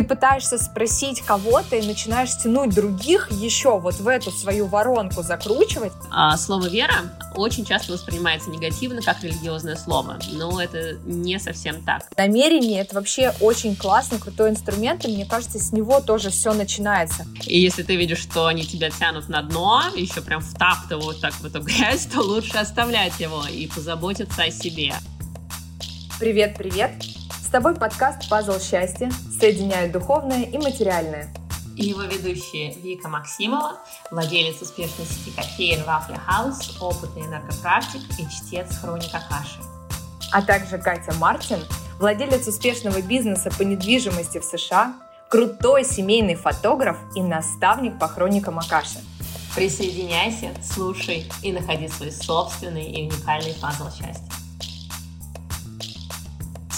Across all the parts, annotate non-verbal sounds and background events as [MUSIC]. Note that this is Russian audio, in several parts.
ты пытаешься спросить кого-то и начинаешь тянуть других еще вот в эту свою воронку закручивать. А слово «вера» очень часто воспринимается негативно, как религиозное слово, но это не совсем так. Намерение — это вообще очень классный, крутой инструмент, и мне кажется, с него тоже все начинается. И если ты видишь, что они тебя тянут на дно, еще прям втаптывают так в эту [LAUGHS] грязь, то лучше оставлять его и позаботиться о себе. Привет, привет! С тобой подкаст «Пазл счастья» соединяет духовное и материальное. И его ведущие Вика Максимова, владелец успешной сети кофеин Вафля Хаус, опытный энергопрактик и чтец хроника Каши. А также Катя Мартин, владелец успешного бизнеса по недвижимости в США, крутой семейный фотограф и наставник по хроникам Акаши. Присоединяйся, слушай и находи свой собственный и уникальный пазл счастья.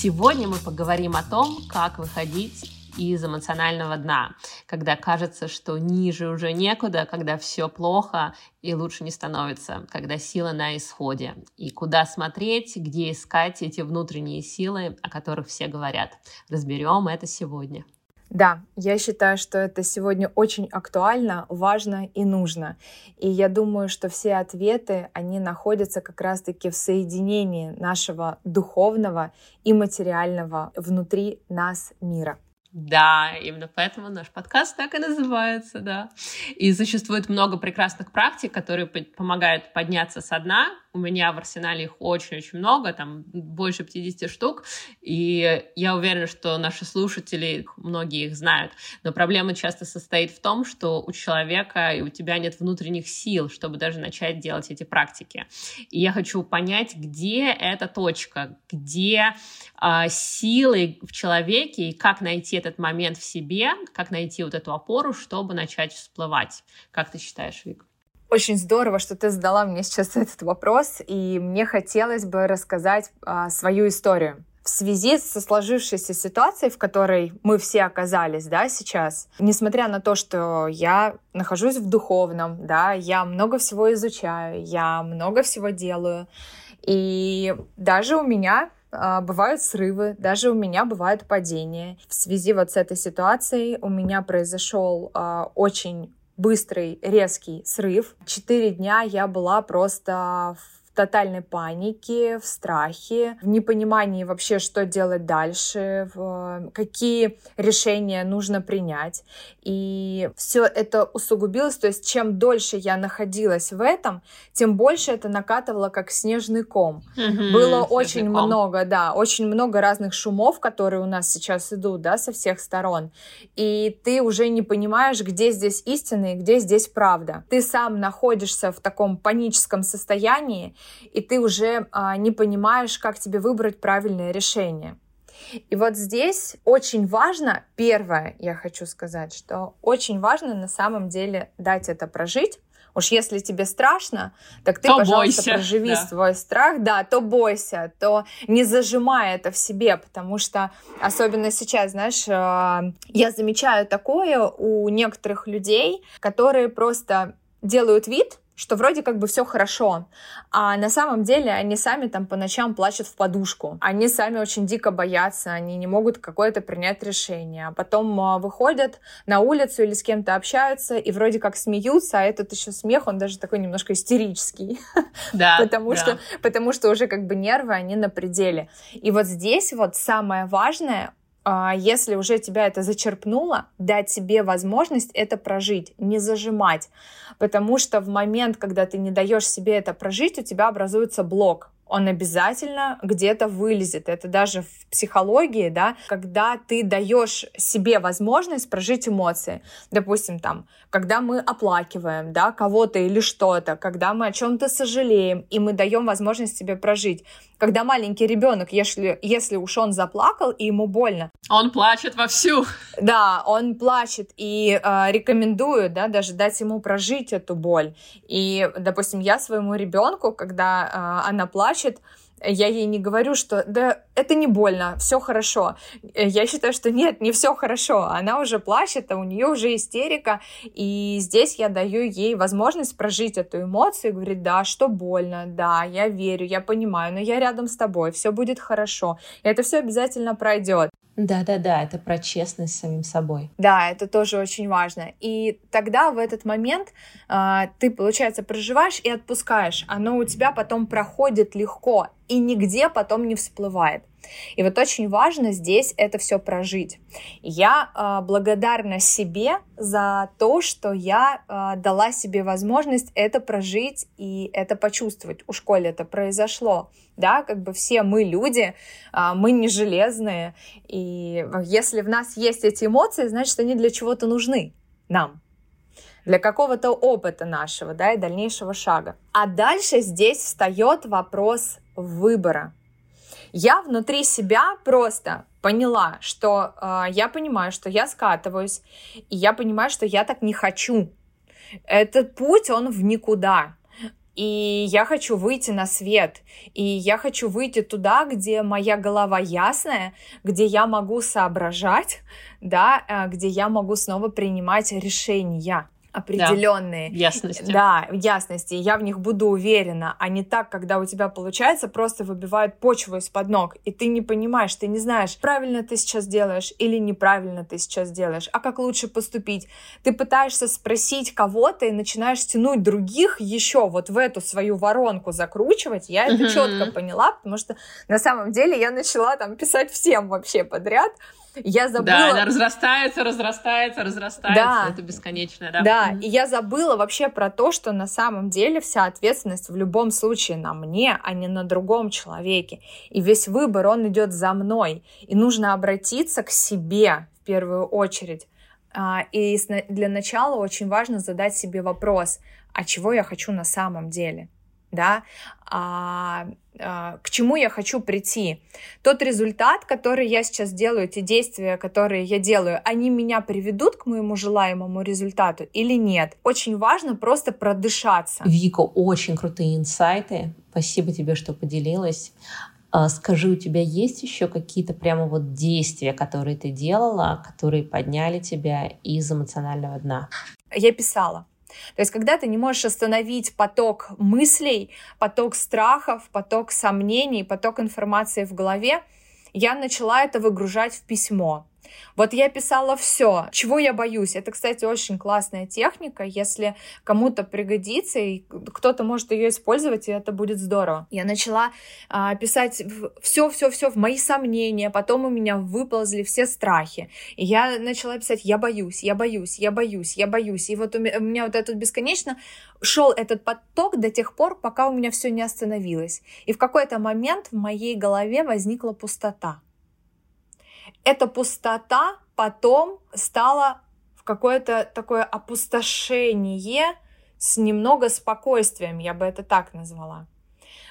Сегодня мы поговорим о том, как выходить из эмоционального дна, когда кажется, что ниже уже некуда, когда все плохо и лучше не становится, когда сила на исходе. И куда смотреть, где искать эти внутренние силы, о которых все говорят. Разберем это сегодня. Да, я считаю, что это сегодня очень актуально, важно и нужно. И я думаю, что все ответы, они находятся как раз-таки в соединении нашего духовного и материального внутри нас мира. Да, именно поэтому наш подкаст так и называется, да. И существует много прекрасных практик, которые помогают подняться со дна, у меня в арсенале их очень-очень много, там больше 50 штук, и я уверена, что наши слушатели, многие их знают. Но проблема часто состоит в том, что у человека и у тебя нет внутренних сил, чтобы даже начать делать эти практики. И я хочу понять, где эта точка, где э, силы в человеке, и как найти этот момент в себе, как найти вот эту опору, чтобы начать всплывать. Как ты считаешь, Вик? Очень здорово, что ты задала мне сейчас [LAUGHS] этот вопрос, и мне хотелось бы рассказать а, свою историю. В связи со сложившейся ситуацией, в которой мы все оказались, да, сейчас, несмотря на то, что я нахожусь в духовном, да, я много всего изучаю, я много всего делаю, и даже у меня а, бывают срывы, даже у меня бывают падения. В связи вот с этой ситуацией у меня произошел а, очень быстрый, резкий срыв. Четыре дня я была просто в тотальной панике, в страхе, в непонимании вообще, что делать дальше, в какие решения нужно принять. И все это усугубилось, то есть чем дольше я находилась в этом, тем больше это накатывало как снежный ком. Mm-hmm, Было очень ком. много, да, очень много разных шумов, которые у нас сейчас идут, да, со всех сторон. И ты уже не понимаешь, где здесь истина и где здесь правда. Ты сам находишься в таком паническом состоянии, и ты уже а, не понимаешь, как тебе выбрать правильное решение. И вот здесь очень важно, первое, я хочу сказать, что очень важно на самом деле дать это прожить. Уж если тебе страшно, так ты, то пожалуйста, бойся, проживи да. свой страх, да, то бойся, то не зажимай это в себе, потому что особенно сейчас, знаешь, а, я замечаю такое у некоторых людей, которые просто делают вид, что вроде как бы все хорошо, а на самом деле они сами там по ночам плачут в подушку, они сами очень дико боятся, они не могут какое-то принять решение, а потом а, выходят на улицу или с кем-то общаются и вроде как смеются, а этот еще смех, он даже такой немножко истерический, [LAUGHS] да, потому, да. Что, потому что уже как бы нервы, они на пределе. И вот здесь вот самое важное если уже тебя это зачерпнуло, дать себе возможность это прожить, не зажимать. Потому что в момент, когда ты не даешь себе это прожить, у тебя образуется блок он обязательно где-то вылезет. Это даже в психологии, да, когда ты даешь себе возможность прожить эмоции. Допустим, там, когда мы оплакиваем, да, кого-то или что-то, когда мы о чем-то сожалеем, и мы даем возможность себе прожить. Когда маленький ребенок, если, если уж он заплакал, и ему больно. Он плачет вовсю. Да, он плачет, и э, рекомендую, да, даже дать ему прожить эту боль. И, допустим, я своему ребенку, когда э, она плачет, плачет, я ей не говорю, что да, это не больно, все хорошо. Я считаю, что нет, не все хорошо. Она уже плачет, а у нее уже истерика. И здесь я даю ей возможность прожить эту эмоцию и говорить, да, что больно, да, я верю, я понимаю, но я рядом с тобой, все будет хорошо. И это все обязательно пройдет. Да-да-да, это про честность с самим собой. Да, это тоже очень важно. И тогда в этот момент э, ты, получается, проживаешь и отпускаешь. Оно у тебя потом проходит легко и нигде потом не всплывает. И вот очень важно здесь это все прожить. Я э, благодарна себе за то, что я э, дала себе возможность это прожить и это почувствовать. У школе это произошло. Да, как бы все мы люди, э, мы не железные. И если в нас есть эти эмоции, значит, они для чего-то нужны нам для какого-то опыта нашего, да, и дальнейшего шага. А дальше здесь встает вопрос выбора я внутри себя просто поняла, что э, я понимаю, что я скатываюсь, и я понимаю, что я так не хочу. Этот путь, он в никуда. И я хочу выйти на свет. И я хочу выйти туда, где моя голова ясная, где я могу соображать, да, э, где я могу снова принимать решения определенные. Да, ясности. Да, ясности. Я в них буду уверена, а не так, когда у тебя получается, просто выбивают почву из-под ног, и ты не понимаешь, ты не знаешь, правильно ты сейчас делаешь или неправильно ты сейчас делаешь, а как лучше поступить. Ты пытаешься спросить кого-то и начинаешь тянуть других еще вот в эту свою воронку закручивать. Я это четко поняла, потому что на самом деле я начала там писать всем вообще подряд, я забыла... Да, она разрастается, разрастается, разрастается. Да. Это бесконечно, да. Да, и я забыла вообще про то, что на самом деле вся ответственность в любом случае на мне, а не на другом человеке. И весь выбор, он идет за мной. И нужно обратиться к себе в первую очередь. А, и для начала очень важно задать себе вопрос, а чего я хочу на самом деле? Да, а, а, к чему я хочу прийти. Тот результат, который я сейчас делаю, те действия, которые я делаю, они меня приведут к моему желаемому результату или нет. Очень важно просто продышаться. Вика, очень крутые инсайты. Спасибо тебе, что поделилась. А, скажи, у тебя есть еще какие-то прямо вот действия, которые ты делала, которые подняли тебя из эмоционального дна? Я писала. То есть, когда ты не можешь остановить поток мыслей, поток страхов, поток сомнений, поток информации в голове, я начала это выгружать в письмо. Вот я писала все, чего я боюсь. Это, кстати, очень классная техника, если кому-то пригодится, и кто-то может ее использовать, и это будет здорово. Я начала а, писать все-все-все в мои сомнения, потом у меня выползли все страхи. И я начала писать, я боюсь, я боюсь, я боюсь, я боюсь. И вот у меня, у меня вот этот бесконечно шел этот поток до тех пор, пока у меня все не остановилось. И в какой-то момент в моей голове возникла пустота эта пустота потом стала в какое-то такое опустошение с немного спокойствием, я бы это так назвала.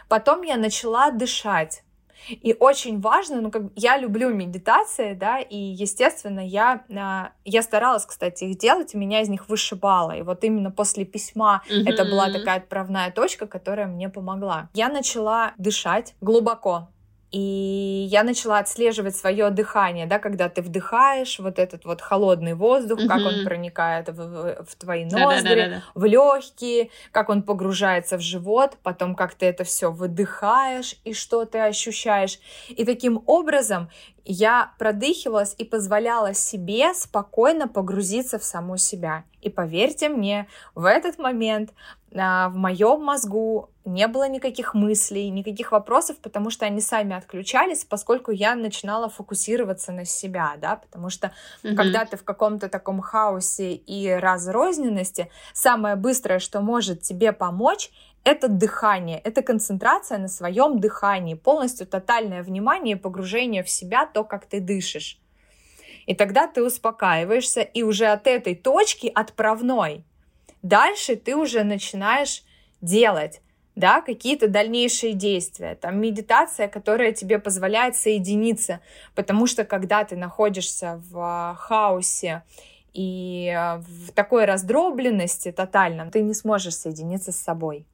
Потом я начала дышать. И очень важно, ну, как я люблю медитации, да, и, естественно, я, а, я старалась, кстати, их делать, у меня из них вышибало. И вот именно после письма mm-hmm. это была такая отправная точка, которая мне помогла. Я начала дышать глубоко, и я начала отслеживать свое дыхание, да, когда ты вдыхаешь вот этот вот холодный воздух, mm-hmm. как он проникает в, в твои ноздри, в легкие, как он погружается в живот, потом как ты это все выдыхаешь и что ты ощущаешь. И таким образом я продыхивалась и позволяла себе спокойно погрузиться в саму себя. И поверьте мне, в этот момент а, в моем мозгу не было никаких мыслей, никаких вопросов, потому что они сами отключались, поскольку я начинала фокусироваться на себя, да, потому что mm-hmm. когда ты в каком-то таком хаосе и разрозненности, самое быстрое, что может тебе помочь, это дыхание, это концентрация на своем дыхании, полностью тотальное внимание и погружение в себя, то, как ты дышишь. И тогда ты успокаиваешься, и уже от этой точки отправной дальше ты уже начинаешь делать да, какие-то дальнейшие действия, там медитация, которая тебе позволяет соединиться, потому что когда ты находишься в а, хаосе и а, в такой раздробленности тотальном, ты не сможешь соединиться с собой.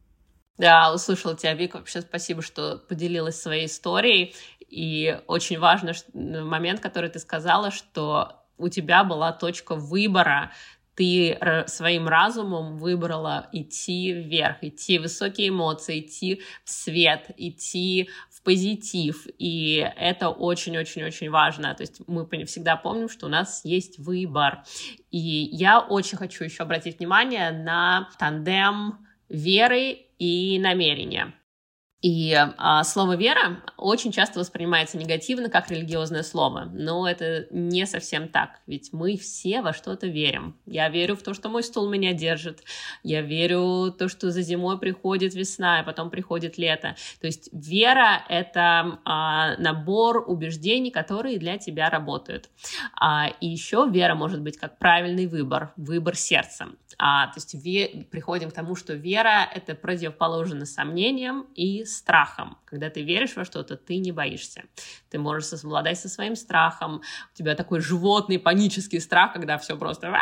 Да, услышала тебя, Вика. Вообще спасибо, что поделилась своей историей. И очень важный момент, который ты сказала, что у тебя была точка выбора ты своим разумом выбрала идти вверх, идти в высокие эмоции, идти в свет, идти в позитив, и это очень-очень-очень важно. То есть мы всегда помним, что у нас есть выбор. И я очень хочу еще обратить внимание на тандем веры и намерения. И а, слово «вера» очень часто воспринимается негативно, как религиозное слово, но это не совсем так, ведь мы все во что-то верим. Я верю в то, что мой стул меня держит, я верю в то, что за зимой приходит весна, и потом приходит лето. То есть вера — это а, набор убеждений, которые для тебя работают. А, и еще вера может быть как правильный выбор, выбор сердца. А, то есть ве- приходим к тому, что вера — это противоположно сомнениям и страхом. Когда ты веришь во что-то, ты не боишься. Ты можешь совладать со своим страхом. У тебя такой животный панический страх, когда все просто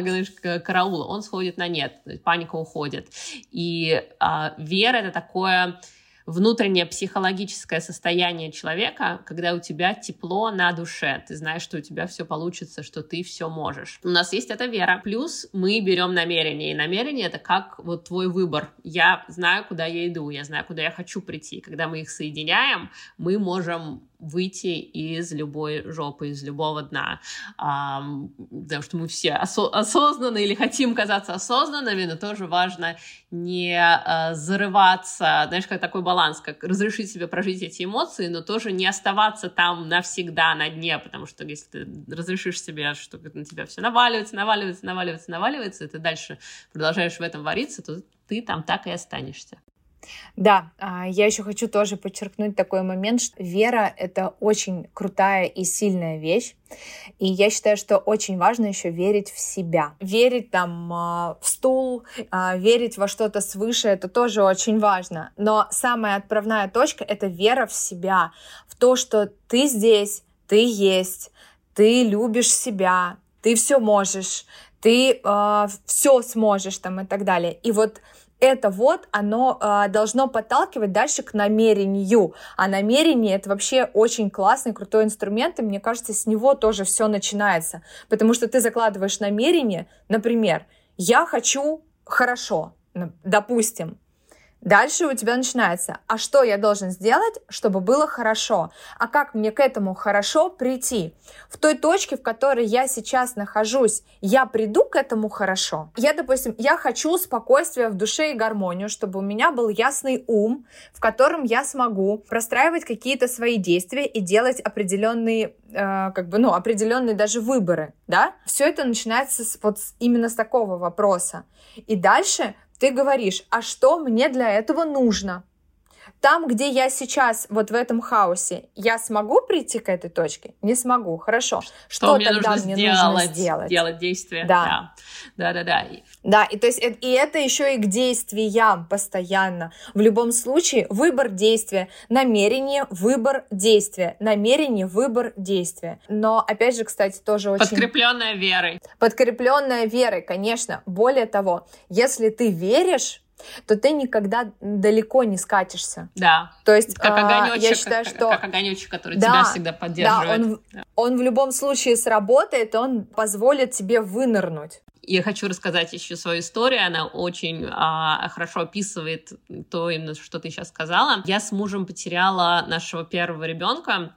говоришь, караул, он сходит на нет, паника уходит. И а, вера — это такое внутреннее психологическое состояние человека, когда у тебя тепло на душе, ты знаешь, что у тебя все получится, что ты все можешь. У нас есть эта вера. Плюс мы берем намерение, и намерение это как вот твой выбор. Я знаю, куда я иду, я знаю, куда я хочу прийти. Когда мы их соединяем, мы можем выйти из любой жопы, из любого дна. А, потому что мы все осо- осознанны или хотим казаться осознанными, но тоже важно не а, зарываться, знаешь, как такой баланс, как разрешить себе прожить эти эмоции, но тоже не оставаться там навсегда на дне, потому что если ты разрешишь себе, что на тебя все наваливается, наваливается, наваливается, наваливается, и ты дальше продолжаешь в этом вариться, то ты там так и останешься. Да, а, я еще хочу тоже подчеркнуть такой момент, что вера — это очень крутая и сильная вещь. И я считаю, что очень важно еще верить в себя. Верить там а, в стул, а, верить во что-то свыше, это тоже очень важно. Но самая отправная точка — это вера в себя, в то, что ты здесь, ты есть, ты любишь себя, ты все можешь, ты э, все сможешь там и так далее. И вот это вот, оно э, должно подталкивать дальше к намерению. А намерение это вообще очень классный, крутой инструмент, и мне кажется, с него тоже все начинается. Потому что ты закладываешь намерение, например, я хочу хорошо, допустим, Дальше у тебя начинается, а что я должен сделать, чтобы было хорошо? А как мне к этому хорошо прийти? В той точке, в которой я сейчас нахожусь, я приду к этому хорошо? Я, допустим, я хочу спокойствия в душе и гармонию, чтобы у меня был ясный ум, в котором я смогу простраивать какие-то свои действия и делать определенные, э, как бы, ну, определенные даже выборы, да? Все это начинается с, вот именно с такого вопроса. И дальше ты говоришь, а что мне для этого нужно? Там, где я сейчас, вот в этом хаосе, я смогу прийти к этой точке? Не смогу. Хорошо. Что, что мне тогда нужно мне сделать, нужно сделать? Делать действие. Да. Да, да, да. Да, и то есть и это еще и к действиям постоянно. В любом случае выбор действия, намерение, выбор действия, намерение, выбор действия. Но опять же, кстати, тоже очень... Подкрепленная верой. Подкрепленная верой, конечно. Более того, если ты веришь то ты никогда далеко не скатишься. Да. То есть как огонечек, я считаю, как, что как огонечек, который да, тебя всегда поддерживает. Да, он, да. он в любом случае сработает, он позволит тебе вынырнуть. Я хочу рассказать еще свою историю. Она очень а, хорошо описывает то, именно, что ты сейчас сказала. Я с мужем потеряла нашего первого ребенка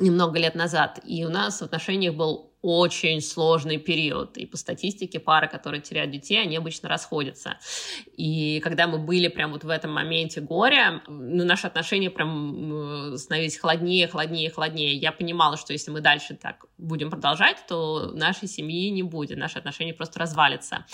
немного лет назад, и у нас в отношениях был очень сложный период. И по статистике пары, которые теряют детей, они обычно расходятся. И когда мы были прям вот в этом моменте горя, ну, наши отношения прям становились холоднее, холоднее, холоднее. Я понимала, что если мы дальше так будем продолжать, то нашей семьи не будет, наши отношения просто развалятся.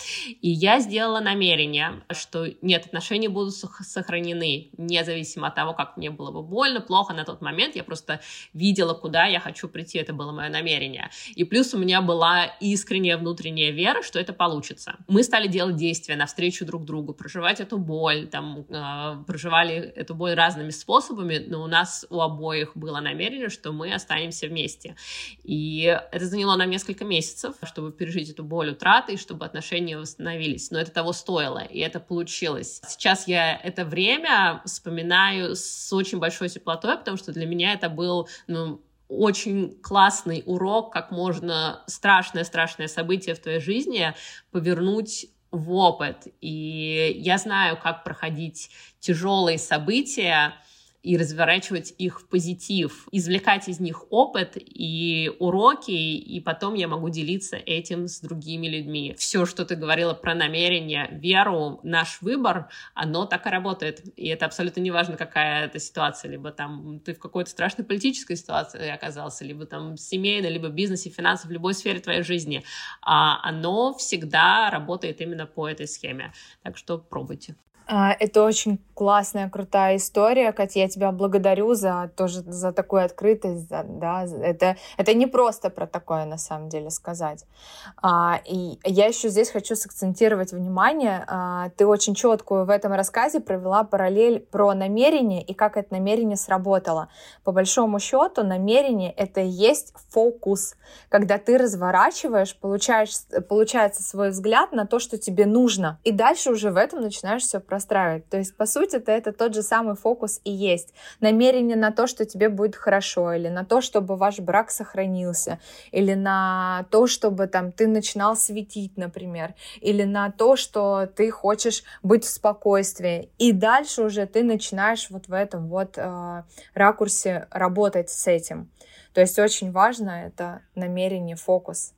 И я сделала намерение, что нет, отношения будут сохранены, независимо от того, как мне было бы больно, плохо на тот момент. Я просто видела, куда я хочу прийти, это было мое намерение. И плюс Плюс у меня была искренняя внутренняя вера, что это получится. Мы стали делать действия навстречу друг другу, проживать эту боль, там, э, проживали эту боль разными способами, но у нас у обоих было намерение, что мы останемся вместе. И это заняло нам несколько месяцев, чтобы пережить эту боль утраты, и чтобы отношения восстановились. Но это того стоило, и это получилось. Сейчас я это время вспоминаю с очень большой теплотой, потому что для меня это был, ну, очень классный урок, как можно страшное-страшное событие в твоей жизни повернуть в опыт. И я знаю, как проходить тяжелые события и разворачивать их в позитив, извлекать из них опыт и уроки, и потом я могу делиться этим с другими людьми. Все, что ты говорила про намерение, веру, наш выбор, оно так и работает. И это абсолютно не важно, какая это ситуация, либо там ты в какой-то страшной политической ситуации оказался, либо там семейной, либо бизнесе, финансов, в любой сфере твоей жизни. А оно всегда работает именно по этой схеме. Так что пробуйте. А, это очень классная, крутая история, Катя. Я тебя благодарю за тоже за такую открытость. За, да, это, это не просто про такое на самом деле сказать. А, и я еще здесь хочу сакцентировать внимание. А, ты очень четкую в этом рассказе провела параллель про намерение и как это намерение сработало. По большому счету, намерение — это и есть фокус. Когда ты разворачиваешь, получаешь, получается свой взгляд на то, что тебе нужно. И дальше уже в этом начинаешь все простраивать. То есть, по сути, это, это тот же самый фокус и есть. Намерение на то, что тебе будет хорошо, или на то, чтобы ваш брак сохранился, или на то, чтобы там ты начинал светить, например, или на то, что ты хочешь быть в спокойствии. И дальше уже ты начинаешь вот в этом вот э, ракурсе работать с этим. То есть очень важно это намерение, фокус.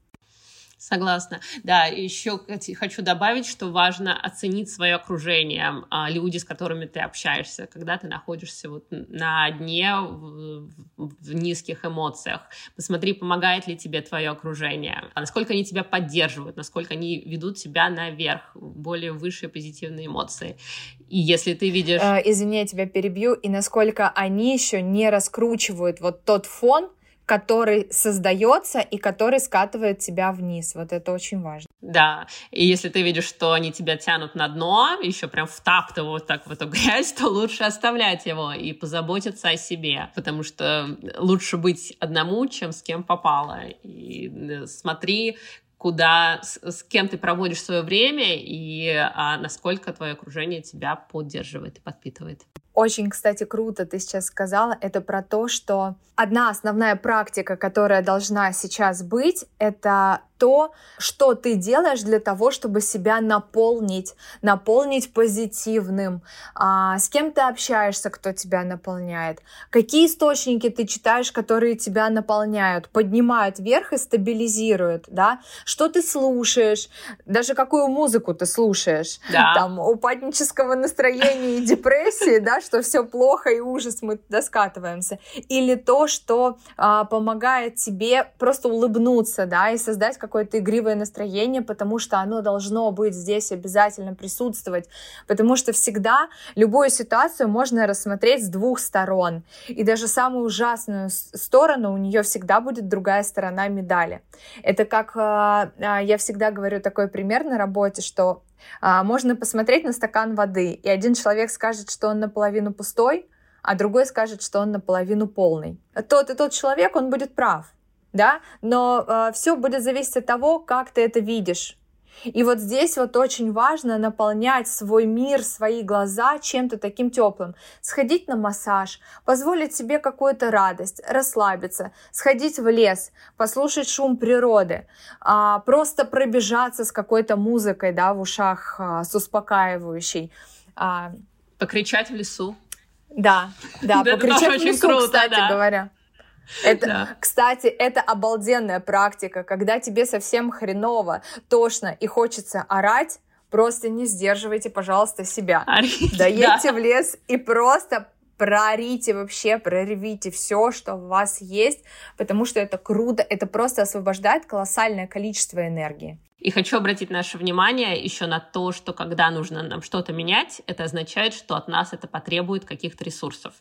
Согласна. Да, еще хочу добавить, что важно оценить свое окружение, а, люди, с которыми ты общаешься, когда ты находишься вот на дне в, низких эмоциях. Посмотри, помогает ли тебе твое окружение, а насколько они тебя поддерживают, насколько они ведут тебя наверх, более высшие позитивные эмоции. И если ты видишь... Э, извини, я тебя перебью. И насколько они еще не раскручивают вот тот фон, который создается и который скатывает тебя вниз. Вот это очень важно. Да, и если ты видишь, что они тебя тянут на дно, еще прям втаптывают так в эту [LAUGHS] грязь, то лучше оставлять его и позаботиться о себе, потому что лучше быть одному, чем с кем попало. И э, смотри, куда, с, с кем ты проводишь свое время и а, насколько твое окружение тебя поддерживает и подпитывает. Очень, кстати, круто ты сейчас сказала, это про то, что одна основная практика, которая должна сейчас быть, это то, что ты делаешь для того, чтобы себя наполнить, наполнить позитивным, а, с кем ты общаешься, кто тебя наполняет, какие источники ты читаешь, которые тебя наполняют, поднимают вверх и стабилизируют, да, что ты слушаешь, даже какую музыку ты слушаешь, да. там, упаднического настроения и депрессии, да, что все плохо и ужас, мы туда скатываемся, или то, что а, помогает тебе просто улыбнуться, да, и создать какое-то игривое настроение, потому что оно должно быть здесь обязательно присутствовать, потому что всегда любую ситуацию можно рассмотреть с двух сторон, и даже самую ужасную сторону у нее всегда будет другая сторона медали. Это как а, а, я всегда говорю такой пример на работе, что можно посмотреть на стакан воды, и один человек скажет, что он наполовину пустой, а другой скажет, что он наполовину полный. Тот и тот человек, он будет прав да, но э, все будет зависеть от того, как ты это видишь. И вот здесь вот очень важно наполнять свой мир, свои глаза чем-то таким теплым. Сходить на массаж, позволить себе какую-то радость, расслабиться, сходить в лес, послушать шум природы, а, просто пробежаться с какой-то музыкой, да, в ушах, а, с успокаивающей. А, покричать в лесу. Да, да, [LAUGHS] покричать в лесу, кстати говоря. Это, да. Кстати, это обалденная практика, когда тебе совсем хреново, тошно и хочется орать, просто не сдерживайте, пожалуйста, себя. Орите, Доедьте да. в лес и просто проорите вообще, проревите все, что у вас есть, потому что это круто, это просто освобождает колоссальное количество энергии. И хочу обратить наше внимание еще на то, что когда нужно нам что-то менять, это означает, что от нас это потребует каких-то ресурсов.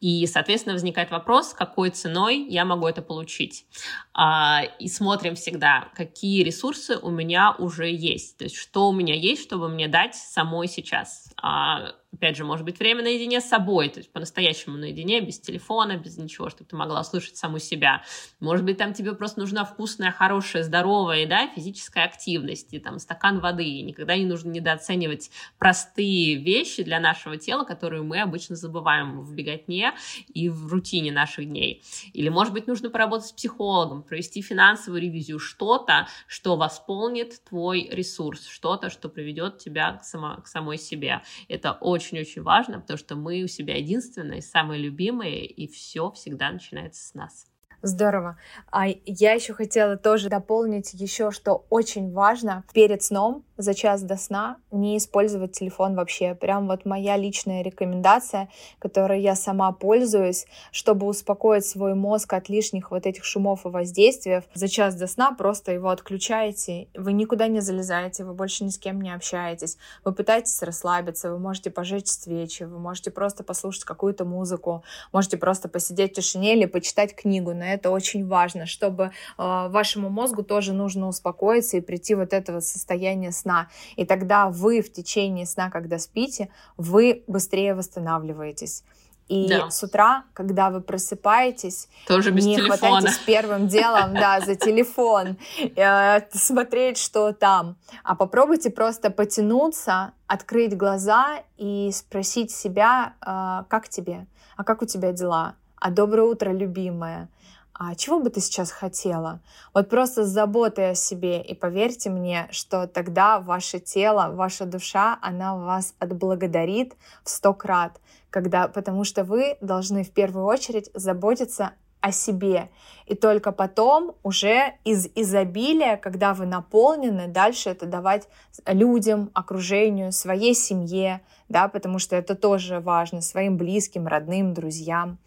И, соответственно, возникает вопрос, какой ценой я могу это получить. А, и смотрим всегда, какие ресурсы у меня уже есть. То есть, что у меня есть, чтобы мне дать самой сейчас. А, опять же, может быть, время наедине с собой, то есть по-настоящему наедине, без телефона, без ничего, чтобы ты могла услышать саму себя. Может быть, там тебе просто нужна вкусная, хорошая, здоровая да, физическая активность, и там стакан воды. И никогда не нужно недооценивать простые вещи для нашего тела, которые мы обычно забываем в беготне, и в рутине наших дней. Или, может быть, нужно поработать с психологом, провести финансовую ревизию, что-то, что восполнит твой ресурс, что-то, что приведет тебя к, само, к самой себе. Это очень-очень важно, потому что мы у себя единственные, самые любимые, и все всегда начинается с нас. Здорово. А я еще хотела тоже дополнить еще, что очень важно перед сном за час до сна не использовать телефон вообще. Прям вот моя личная рекомендация, которой я сама пользуюсь, чтобы успокоить свой мозг от лишних вот этих шумов и воздействий. За час до сна просто его отключаете, вы никуда не залезаете, вы больше ни с кем не общаетесь, вы пытаетесь расслабиться, вы можете пожечь свечи, вы можете просто послушать какую-то музыку, можете просто посидеть в тишине или почитать книгу. Но это очень важно, чтобы э, вашему мозгу тоже нужно успокоиться и прийти вот этого состояния сна. И тогда вы в течение сна, когда спите, вы быстрее восстанавливаетесь. И да. с утра, когда вы просыпаетесь, Тоже без не телефона. хватайтесь первым делом да, [LAUGHS] за телефон, э, смотреть, что там. А попробуйте просто потянуться, открыть глаза и спросить себя, э, как тебе, а как у тебя дела, а доброе утро, любимая, а чего бы ты сейчас хотела? Вот просто с заботой о себе. И поверьте мне, что тогда ваше тело, ваша душа, она вас отблагодарит в сто крат, когда, потому что вы должны в первую очередь заботиться о себе. И только потом уже из изобилия, когда вы наполнены, дальше это давать людям, окружению, своей семье, да, потому что это тоже важно, своим близким, родным, друзьям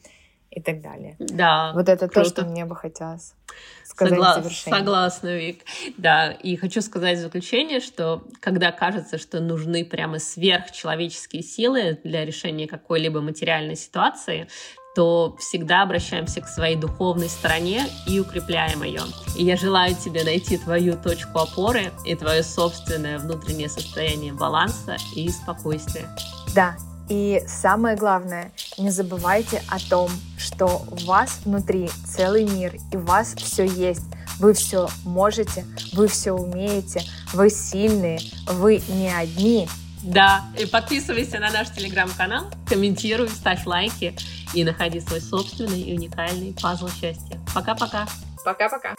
и так далее. Да. Вот это круто. то, что мне бы хотелось сказать Согла- в завершение. Согласна, Вик. Да, и хочу сказать в заключение, что когда кажется, что нужны прямо сверхчеловеческие силы для решения какой-либо материальной ситуации, то всегда обращаемся к своей духовной стороне и укрепляем ее. И я желаю тебе найти твою точку опоры и твое собственное внутреннее состояние баланса и спокойствия. Да, и самое главное, не забывайте о том, что у вас внутри целый мир, и у вас все есть. Вы все можете, вы все умеете, вы сильные, вы не одни. Да, и подписывайся на наш телеграм-канал, комментируй, ставь лайки и находи свой собственный и уникальный пазл счастья. Пока-пока. Пока-пока.